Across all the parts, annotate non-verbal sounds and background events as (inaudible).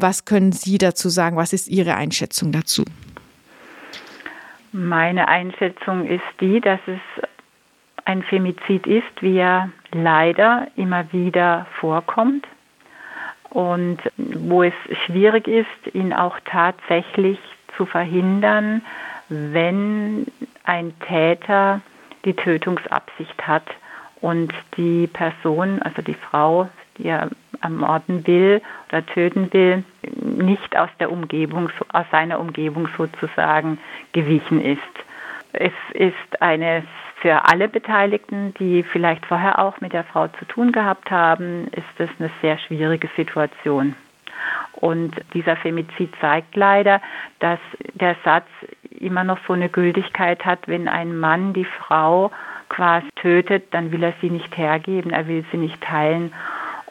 Was können Sie dazu sagen? Was ist Ihre Einschätzung dazu? Meine Einschätzung ist die, dass es ein Femizid ist, wie er leider immer wieder vorkommt und wo es schwierig ist, ihn auch tatsächlich zu verhindern, wenn ein Täter die Tötungsabsicht hat und die Person, also die Frau, die er ermorden will oder töten will, nicht aus der Umgebung, aus seiner Umgebung sozusagen gewichen ist. Es ist eine für alle Beteiligten, die vielleicht vorher auch mit der Frau zu tun gehabt haben, ist es eine sehr schwierige Situation. Und dieser Femizid zeigt leider, dass der Satz immer noch so eine Gültigkeit hat, wenn ein Mann die Frau quasi tötet, dann will er sie nicht hergeben, er will sie nicht teilen.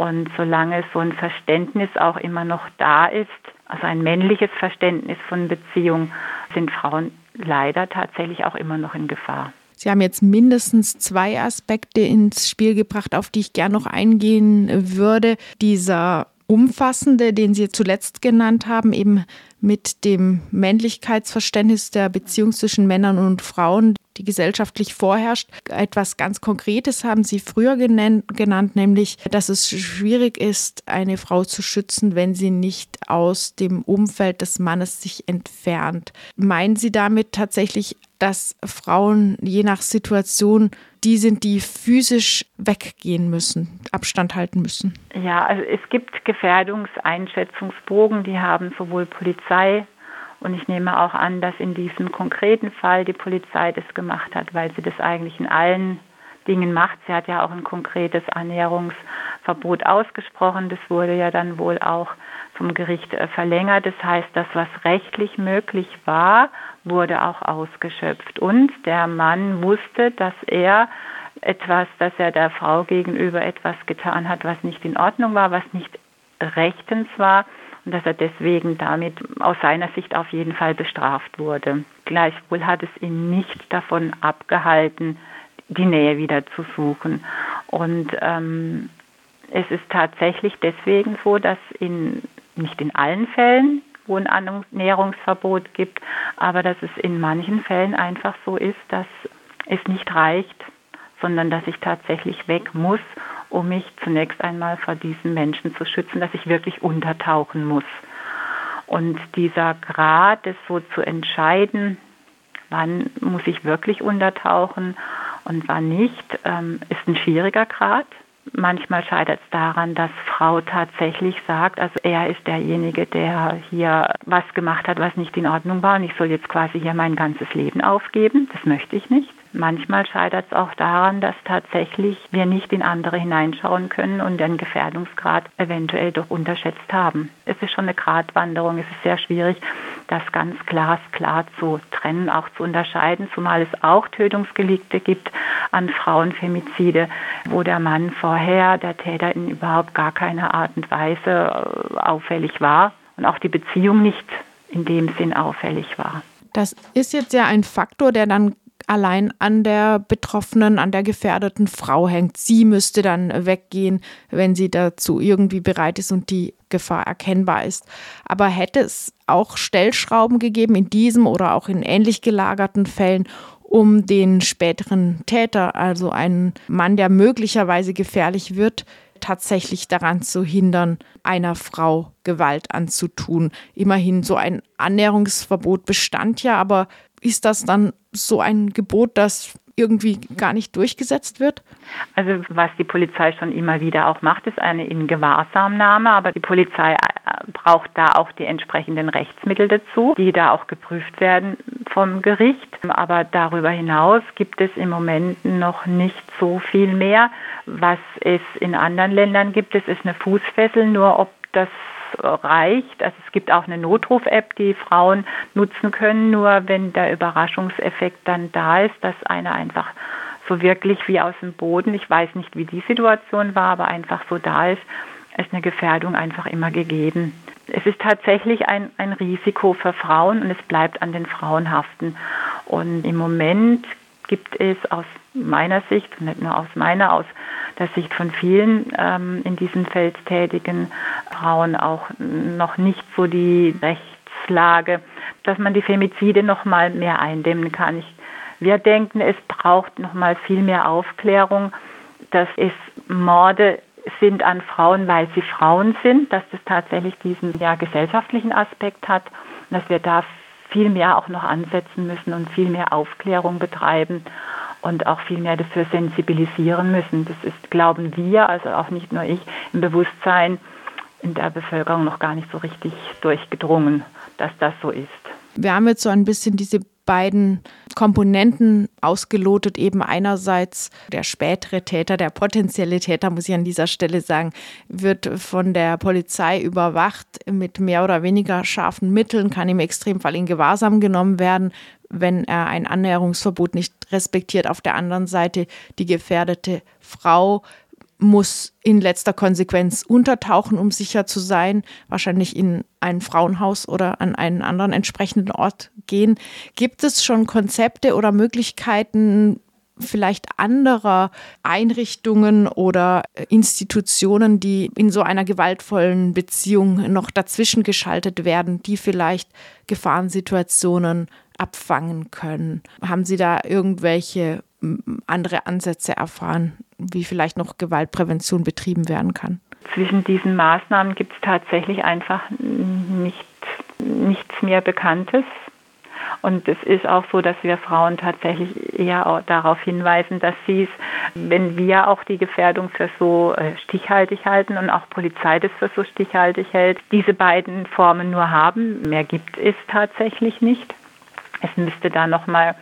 Und solange so ein Verständnis auch immer noch da ist, also ein männliches Verständnis von Beziehung, sind Frauen leider tatsächlich auch immer noch in Gefahr. Sie haben jetzt mindestens zwei Aspekte ins Spiel gebracht, auf die ich gerne noch eingehen würde. Dieser umfassende, den Sie zuletzt genannt haben, eben mit dem Männlichkeitsverständnis der Beziehung zwischen Männern und Frauen, die gesellschaftlich vorherrscht. Etwas ganz Konkretes haben Sie früher genannt, nämlich, dass es schwierig ist, eine Frau zu schützen, wenn sie nicht aus dem Umfeld des Mannes sich entfernt. Meinen Sie damit tatsächlich, dass Frauen je nach Situation die sind, die physisch weggehen müssen, Abstand halten müssen? Ja, also es gibt Gefährdungseinschätzungsbogen, die haben sowohl Polizei und ich nehme auch an, dass in diesem konkreten Fall die Polizei das gemacht hat, weil sie das eigentlich in allen Dingen macht. Sie hat ja auch ein konkretes Annäherungsverbot ausgesprochen. Das wurde ja dann wohl auch vom Gericht äh, verlängert. Das heißt, das, was rechtlich möglich war, wurde auch ausgeschöpft. Und der Mann wusste, dass er etwas, dass er der Frau gegenüber etwas getan hat, was nicht in Ordnung war, was nicht rechtens war und dass er deswegen damit aus seiner Sicht auf jeden Fall bestraft wurde. Gleichwohl hat es ihn nicht davon abgehalten, die Nähe wieder zu suchen. Und ähm, es ist tatsächlich deswegen so, dass in, nicht in allen Fällen, wo ein Annäherungsverbot gibt, aber dass es in manchen Fällen einfach so ist, dass es nicht reicht, sondern dass ich tatsächlich weg muss, um mich zunächst einmal vor diesen Menschen zu schützen, dass ich wirklich untertauchen muss. Und dieser Grad, es so zu entscheiden, wann muss ich wirklich untertauchen und wann nicht, ähm, ist ein schwieriger Grad. Manchmal scheitert es daran, dass Frau tatsächlich sagt, also er ist derjenige, der hier was gemacht hat, was nicht in Ordnung war und ich soll jetzt quasi hier mein ganzes Leben aufgeben. Das möchte ich nicht. Manchmal scheitert es auch daran, dass tatsächlich wir nicht in andere hineinschauen können und den Gefährdungsgrad eventuell doch unterschätzt haben. Es ist schon eine Gratwanderung, es ist sehr schwierig, das ganz glasklar zu trennen, auch zu unterscheiden, zumal es auch Tötungsgelikte gibt an Frauenfemizide, wo der Mann vorher, der Täter in überhaupt gar keiner Art und Weise äh, auffällig war und auch die Beziehung nicht in dem Sinn auffällig war. Das ist jetzt ja ein Faktor, der dann allein an der betroffenen, an der gefährdeten Frau hängt. Sie müsste dann weggehen, wenn sie dazu irgendwie bereit ist und die Gefahr erkennbar ist. Aber hätte es auch Stellschrauben gegeben in diesem oder auch in ähnlich gelagerten Fällen, um den späteren Täter, also einen Mann, der möglicherweise gefährlich wird, tatsächlich daran zu hindern, einer Frau Gewalt anzutun. Immerhin so ein Annäherungsverbot bestand ja, aber ist das dann so ein Gebot, das irgendwie gar nicht durchgesetzt wird? Also was die Polizei schon immer wieder auch macht, ist eine Ingewahrsamnahme, aber die Polizei äh, braucht da auch die entsprechenden Rechtsmittel dazu, die da auch geprüft werden vom Gericht. Aber darüber hinaus gibt es im Moment noch nicht so viel mehr. Was es in anderen Ländern gibt, es ist eine Fußfessel, nur ob das reicht. Also es gibt auch eine Notruf-App, die Frauen nutzen können, nur wenn der Überraschungseffekt dann da ist, dass einer einfach so wirklich wie aus dem Boden, ich weiß nicht, wie die Situation war, aber einfach so da ist, ist eine Gefährdung einfach immer gegeben. Es ist tatsächlich ein, ein Risiko für Frauen und es bleibt an den Frauen haften. Und im Moment gibt es aus meiner Sicht, nicht nur aus meiner, aus dass sich von vielen ähm, in diesem Feld tätigen Frauen auch noch nicht so die Rechtslage, dass man die Femizide noch mal mehr eindämmen kann. Ich, wir denken, es braucht noch mal viel mehr Aufklärung, dass es Morde sind an Frauen, weil sie Frauen sind, dass das tatsächlich diesen ja, gesellschaftlichen Aspekt hat dass wir da viel mehr auch noch ansetzen müssen und viel mehr Aufklärung betreiben und auch viel mehr dafür sensibilisieren müssen. Das ist, glauben wir, also auch nicht nur ich, im Bewusstsein in der Bevölkerung noch gar nicht so richtig durchgedrungen, dass das so ist. Wir haben jetzt so ein bisschen diese beiden Komponenten ausgelotet. Eben einerseits der spätere Täter, der potenzielle Täter, muss ich an dieser Stelle sagen, wird von der Polizei überwacht mit mehr oder weniger scharfen Mitteln, kann im Extremfall in Gewahrsam genommen werden, wenn er ein Annäherungsverbot nicht respektiert. Auf der anderen Seite die gefährdete Frau muss in letzter Konsequenz untertauchen, um sicher zu sein, wahrscheinlich in ein Frauenhaus oder an einen anderen entsprechenden Ort gehen. Gibt es schon Konzepte oder Möglichkeiten, vielleicht anderer Einrichtungen oder Institutionen, die in so einer gewaltvollen Beziehung noch dazwischen geschaltet werden, die vielleicht Gefahrensituationen abfangen können? Haben Sie da irgendwelche andere Ansätze erfahren, wie vielleicht noch Gewaltprävention betrieben werden kann? Zwischen diesen Maßnahmen gibt es tatsächlich einfach nicht, nichts mehr Bekanntes. Und es ist auch so, dass wir Frauen tatsächlich eher darauf hinweisen, dass sie es, wenn wir auch die Gefährdung für so äh, stichhaltig halten und auch Polizei das für so stichhaltig hält, diese beiden Formen nur haben. Mehr gibt es tatsächlich nicht. Es müsste da nochmal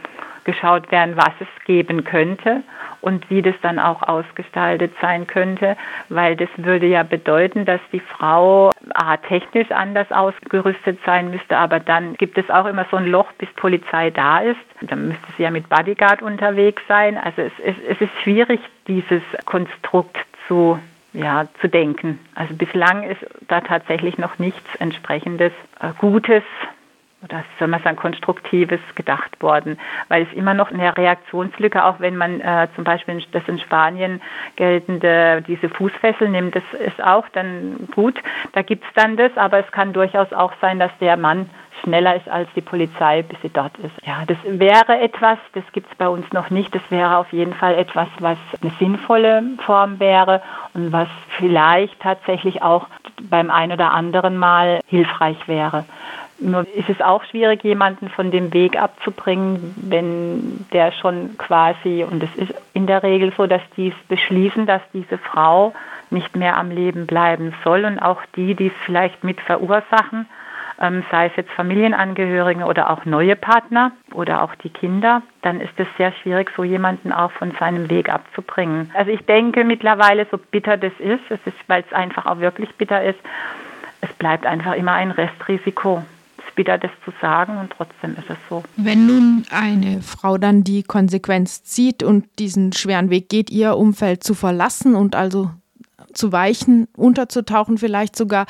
geschaut werden, was es geben könnte und wie das dann auch ausgestaltet sein könnte, weil das würde ja bedeuten, dass die Frau A, technisch anders ausgerüstet sein müsste, aber dann gibt es auch immer so ein Loch, bis Polizei da ist. Dann müsste sie ja mit Bodyguard unterwegs sein. Also es, es, es ist schwierig, dieses Konstrukt zu ja, zu denken. Also bislang ist da tatsächlich noch nichts entsprechendes äh, Gutes oder soll man sagen, konstruktives gedacht worden, weil es immer noch eine Reaktionslücke, auch wenn man äh, zum Beispiel das in Spanien geltende, diese Fußfessel nimmt, das ist auch dann gut, da gibt es dann das, aber es kann durchaus auch sein, dass der Mann schneller ist als die Polizei, bis sie dort ist. Ja, das wäre etwas, das gibt es bei uns noch nicht, das wäre auf jeden Fall etwas, was eine sinnvolle Form wäre und was vielleicht tatsächlich auch beim ein oder anderen Mal hilfreich wäre. Nur ist es auch schwierig, jemanden von dem Weg abzubringen, wenn der schon quasi, und es ist in der Regel so, dass die beschließen, dass diese Frau nicht mehr am Leben bleiben soll und auch die, die es vielleicht mit verursachen, ähm, sei es jetzt Familienangehörige oder auch neue Partner oder auch die Kinder, dann ist es sehr schwierig, so jemanden auch von seinem Weg abzubringen. Also ich denke mittlerweile, so bitter das ist, es ist, weil es einfach auch wirklich bitter ist, es bleibt einfach immer ein Restrisiko bitter, das zu sagen und trotzdem ist es so. Wenn nun eine Frau dann die Konsequenz zieht und diesen schweren Weg geht, ihr Umfeld zu verlassen und also zu weichen, unterzutauchen, vielleicht sogar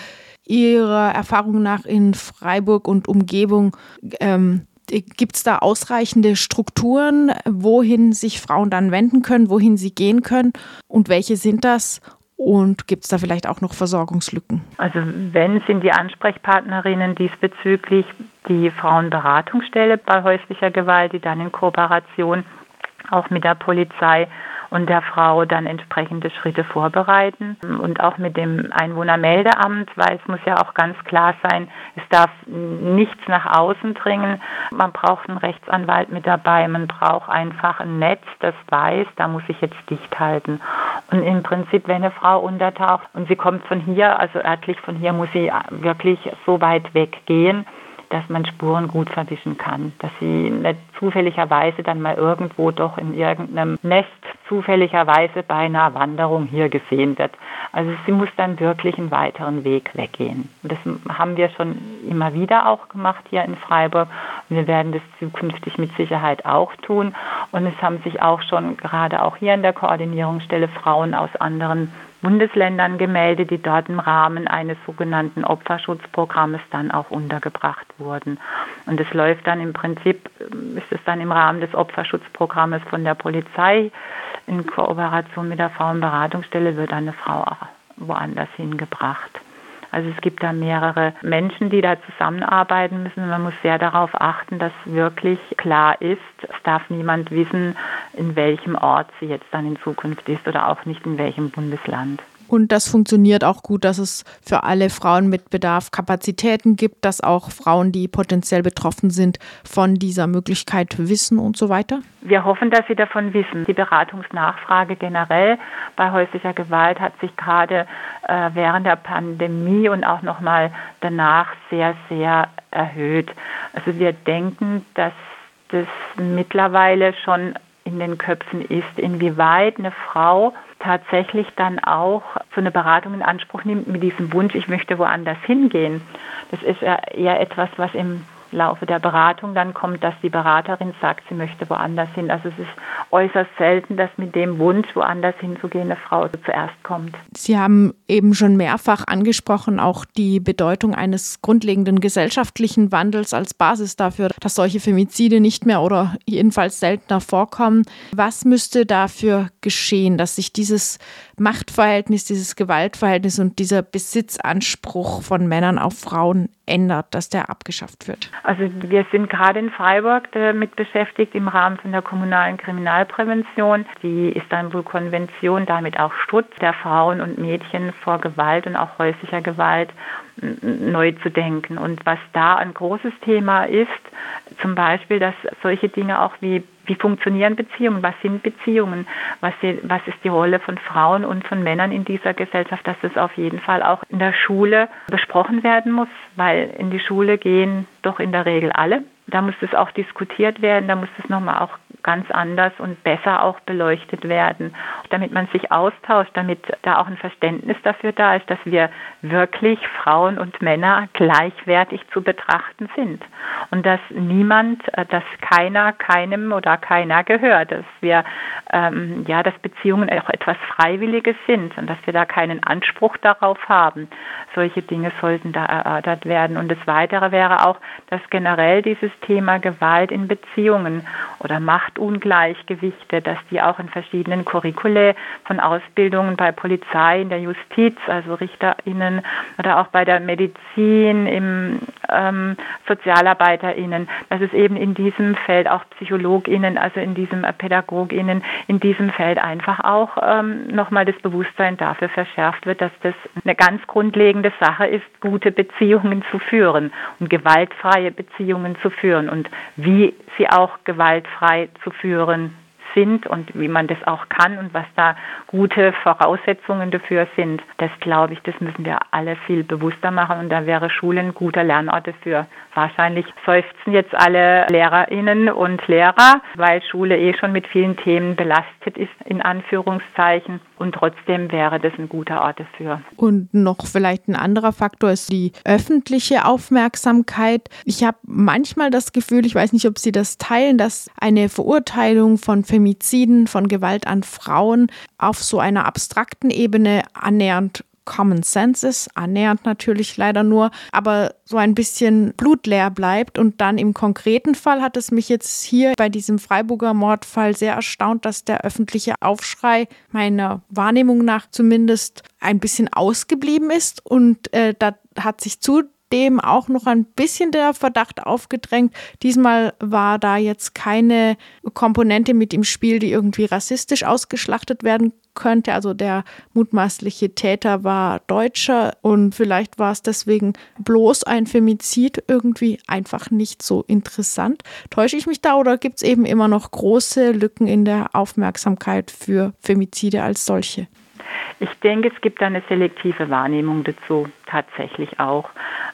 ihrer Erfahrung nach in Freiburg und Umgebung, ähm, gibt es da ausreichende Strukturen, wohin sich Frauen dann wenden können, wohin sie gehen können und welche sind das? Und gibt es da vielleicht auch noch Versorgungslücken? Also wenn sind die Ansprechpartnerinnen diesbezüglich die Frauenberatungsstelle bei häuslicher Gewalt, die dann in Kooperation auch mit der Polizei und der Frau dann entsprechende Schritte vorbereiten und auch mit dem Einwohnermeldeamt, weil es muss ja auch ganz klar sein, es darf nichts nach außen dringen. Man braucht einen Rechtsanwalt mit dabei, man braucht einfach ein Netz, das weiß, da muss ich jetzt dicht halten. Und im Prinzip, wenn eine Frau untertaucht und sie kommt von hier, also örtlich von hier, muss sie wirklich so weit weggehen, dass man Spuren gut verwischen kann, dass sie nicht zufälligerweise dann mal irgendwo doch in irgendeinem Nest zufälligerweise bei einer Wanderung hier gesehen wird. Also sie muss dann wirklich einen weiteren Weg weggehen. Und das haben wir schon immer wieder auch gemacht hier in Freiburg. Und wir werden das zukünftig mit Sicherheit auch tun. Und es haben sich auch schon gerade auch hier in der Koordinierungsstelle Frauen aus anderen Bundesländern gemeldet, die dort im Rahmen eines sogenannten Opferschutzprogrammes dann auch untergebracht wurden. Und es läuft dann im Prinzip, ist es dann im Rahmen des Opferschutzprogrammes von der Polizei in Kooperation mit der Frauenberatungsstelle wird eine Frau auch woanders hingebracht. Also es gibt da mehrere Menschen, die da zusammenarbeiten müssen. Man muss sehr darauf achten, dass wirklich klar ist, es darf niemand wissen, in welchem Ort sie jetzt dann in Zukunft ist oder auch nicht in welchem Bundesland. Und das funktioniert auch gut, dass es für alle Frauen mit Bedarf Kapazitäten gibt, dass auch Frauen, die potenziell betroffen sind, von dieser Möglichkeit wissen und so weiter? Wir hoffen, dass sie davon wissen. Die Beratungsnachfrage generell bei häuslicher Gewalt hat sich gerade äh, während der Pandemie und auch nochmal danach sehr, sehr erhöht. Also wir denken, dass das mittlerweile schon in den Köpfen ist, inwieweit eine Frau tatsächlich dann auch so eine Beratung in Anspruch nimmt mit diesem Wunsch, ich möchte woanders hingehen. Das ist ja eher etwas, was im Laufe der Beratung dann kommt, dass die Beraterin sagt, sie möchte woanders hin. Also es ist äußerst selten, dass mit dem Wunsch, woanders hinzugehen, eine Frau zuerst kommt. Sie haben eben schon mehrfach angesprochen, auch die Bedeutung eines grundlegenden gesellschaftlichen Wandels als Basis dafür, dass solche Femizide nicht mehr oder jedenfalls seltener vorkommen. Was müsste dafür geschehen, dass sich dieses Machtverhältnis, dieses Gewaltverhältnis und dieser Besitzanspruch von Männern auf Frauen ändert, dass der abgeschafft wird? Also wir sind gerade in Freiburg damit beschäftigt im Rahmen von der kommunalen Kriminalprävention. Die Istanbul-Konvention, damit auch Schutz der Frauen und Mädchen vor Gewalt und auch häuslicher Gewalt neu zu denken. Und was da ein großes Thema ist, zum Beispiel, dass solche Dinge auch wie wie funktionieren Beziehungen, was sind Beziehungen, was, was ist die Rolle von Frauen und von Männern in dieser Gesellschaft, dass das auf jeden Fall auch in der Schule besprochen werden muss, weil in die Schule gehen doch in der Regel alle. Da muss das auch diskutiert werden, da muss das nochmal auch ganz anders und besser auch beleuchtet werden, damit man sich austauscht, damit da auch ein Verständnis dafür da ist, dass wir wirklich Frauen und Männer gleichwertig zu betrachten sind und dass niemand, äh, dass keiner keinem oder keiner gehört, dass wir ähm, ja, dass Beziehungen auch etwas Freiwilliges sind und dass wir da keinen Anspruch darauf haben. Solche Dinge sollten da erörtert werden. Und das Weitere wäre auch, dass generell dieses Thema Gewalt in Beziehungen oder Machtungleichgewichte, dass die auch in verschiedenen Curricula von Ausbildungen bei Polizei, in der Justiz, also RichterInnen oder auch bei der Medizin, im ähm, SozialarbeiterInnen, dass es eben in diesem Feld auch PsychologInnen, also in diesem äh, PädagogInnen, in diesem Feld einfach auch ähm, nochmal das Bewusstsein dafür verschärft wird, dass das eine ganz grundlegende Sache ist, gute Beziehungen zu führen und gewaltfreie Beziehungen zu führen und wie sie auch gewaltfrei zu führen sind und wie man das auch kann und was da gute Voraussetzungen dafür sind. Das glaube ich, das müssen wir alle viel bewusster machen und da wäre Schule ein guter Lernort dafür. Wahrscheinlich seufzen jetzt alle Lehrerinnen und Lehrer, weil Schule eh schon mit vielen Themen belastet ist, in Anführungszeichen. Und trotzdem wäre das ein guter Ort dafür. Und noch vielleicht ein anderer Faktor ist die öffentliche Aufmerksamkeit. Ich habe manchmal das Gefühl, ich weiß nicht, ob Sie das teilen, dass eine Verurteilung von Femiziden, von Gewalt an Frauen auf so einer abstrakten Ebene annähernd Common Sense ist, annähernd natürlich leider nur, aber so ein bisschen blutleer bleibt. Und dann im konkreten Fall hat es mich jetzt hier bei diesem Freiburger Mordfall sehr erstaunt, dass der öffentliche Aufschrei meiner Wahrnehmung nach zumindest ein bisschen ausgeblieben ist. Und äh, da hat sich zu dem auch noch ein bisschen der Verdacht aufgedrängt. Diesmal war da jetzt keine Komponente mit im Spiel, die irgendwie rassistisch ausgeschlachtet werden könnte. Also der mutmaßliche Täter war Deutscher und vielleicht war es deswegen bloß ein Femizid irgendwie einfach nicht so interessant. Täusche ich mich da oder gibt es eben immer noch große Lücken in der Aufmerksamkeit für Femizide als solche? Ich denke, es gibt eine selektive Wahrnehmung dazu tatsächlich auch.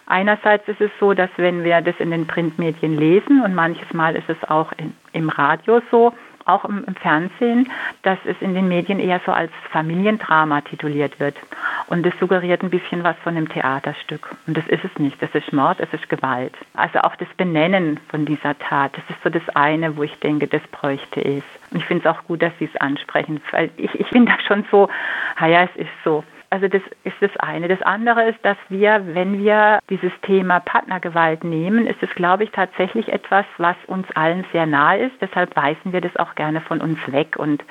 Einerseits ist es so, dass wenn wir das in den Printmedien lesen und manches Mal ist es auch in, im Radio so, auch im, im, Fernsehen, dass es in den Medien eher so als Familiendrama tituliert wird. Und das suggeriert ein bisschen was von einem Theaterstück. Und das ist es nicht. Das ist Mord, es ist Gewalt. Also auch das Benennen von dieser Tat, das ist so das eine, wo ich denke, das bräuchte es. Und ich finde es auch gut, dass Sie es ansprechen, weil ich, ich bin (laughs) da schon so, ja, es ist so. Also das ist das eine. Das andere ist, dass wir, wenn wir dieses Thema Partnergewalt nehmen, ist es, glaube ich, tatsächlich etwas, was uns allen sehr nahe ist. Deshalb weisen wir das auch gerne von uns weg und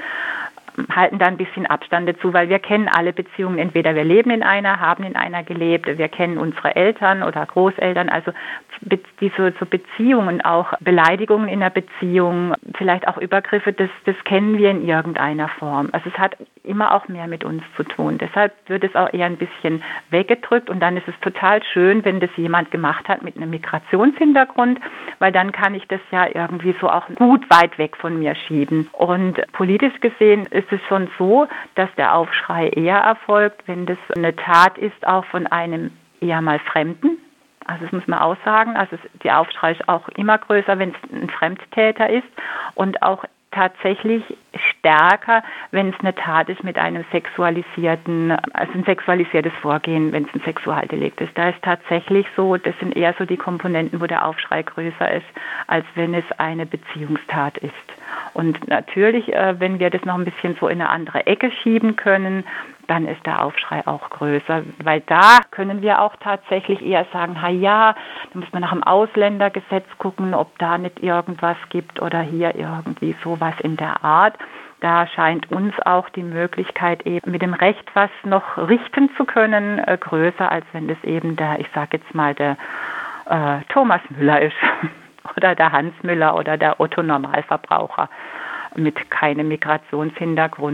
halten da ein bisschen Abstand dazu, weil wir kennen alle Beziehungen. Entweder wir leben in einer, haben in einer gelebt, wir kennen unsere Eltern oder Großeltern. Also diese so Beziehungen, auch Beleidigungen in der Beziehung, vielleicht auch Übergriffe, das, das kennen wir in irgendeiner Form. Also es hat immer auch mehr mit uns zu tun. Deshalb wird es auch eher ein bisschen weggedrückt und dann ist es total schön, wenn das jemand gemacht hat mit einem Migrationshintergrund, weil dann kann ich das ja irgendwie so auch gut weit weg von mir schieben. Und politisch gesehen ist es schon so, dass der Aufschrei eher erfolgt, wenn das eine Tat ist, auch von einem eher mal Fremden. Also das muss man auch sagen. Also die Aufschrei ist auch immer größer, wenn es ein Fremdtäter ist und auch tatsächlich stärker, wenn es eine Tat ist mit einem sexualisierten, also ein sexualisiertes Vorgehen, wenn es ein Sexualdelikt ist. Da ist tatsächlich so, das sind eher so die Komponenten, wo der Aufschrei größer ist, als wenn es eine Beziehungstat ist. Und natürlich, äh, wenn wir das noch ein bisschen so in eine andere Ecke schieben können, dann ist der Aufschrei auch größer, weil da können wir auch tatsächlich eher sagen, ha ja, da muss man nach dem Ausländergesetz gucken, ob da nicht irgendwas gibt oder hier irgendwie sowas in der Art. Da scheint uns auch die Möglichkeit eben mit dem Recht was noch richten zu können äh, größer, als wenn das eben der, ich sage jetzt mal der äh, Thomas Müller ist (laughs) oder der Hans Müller oder der Otto Normalverbraucher mit keinem Migrationshintergrund.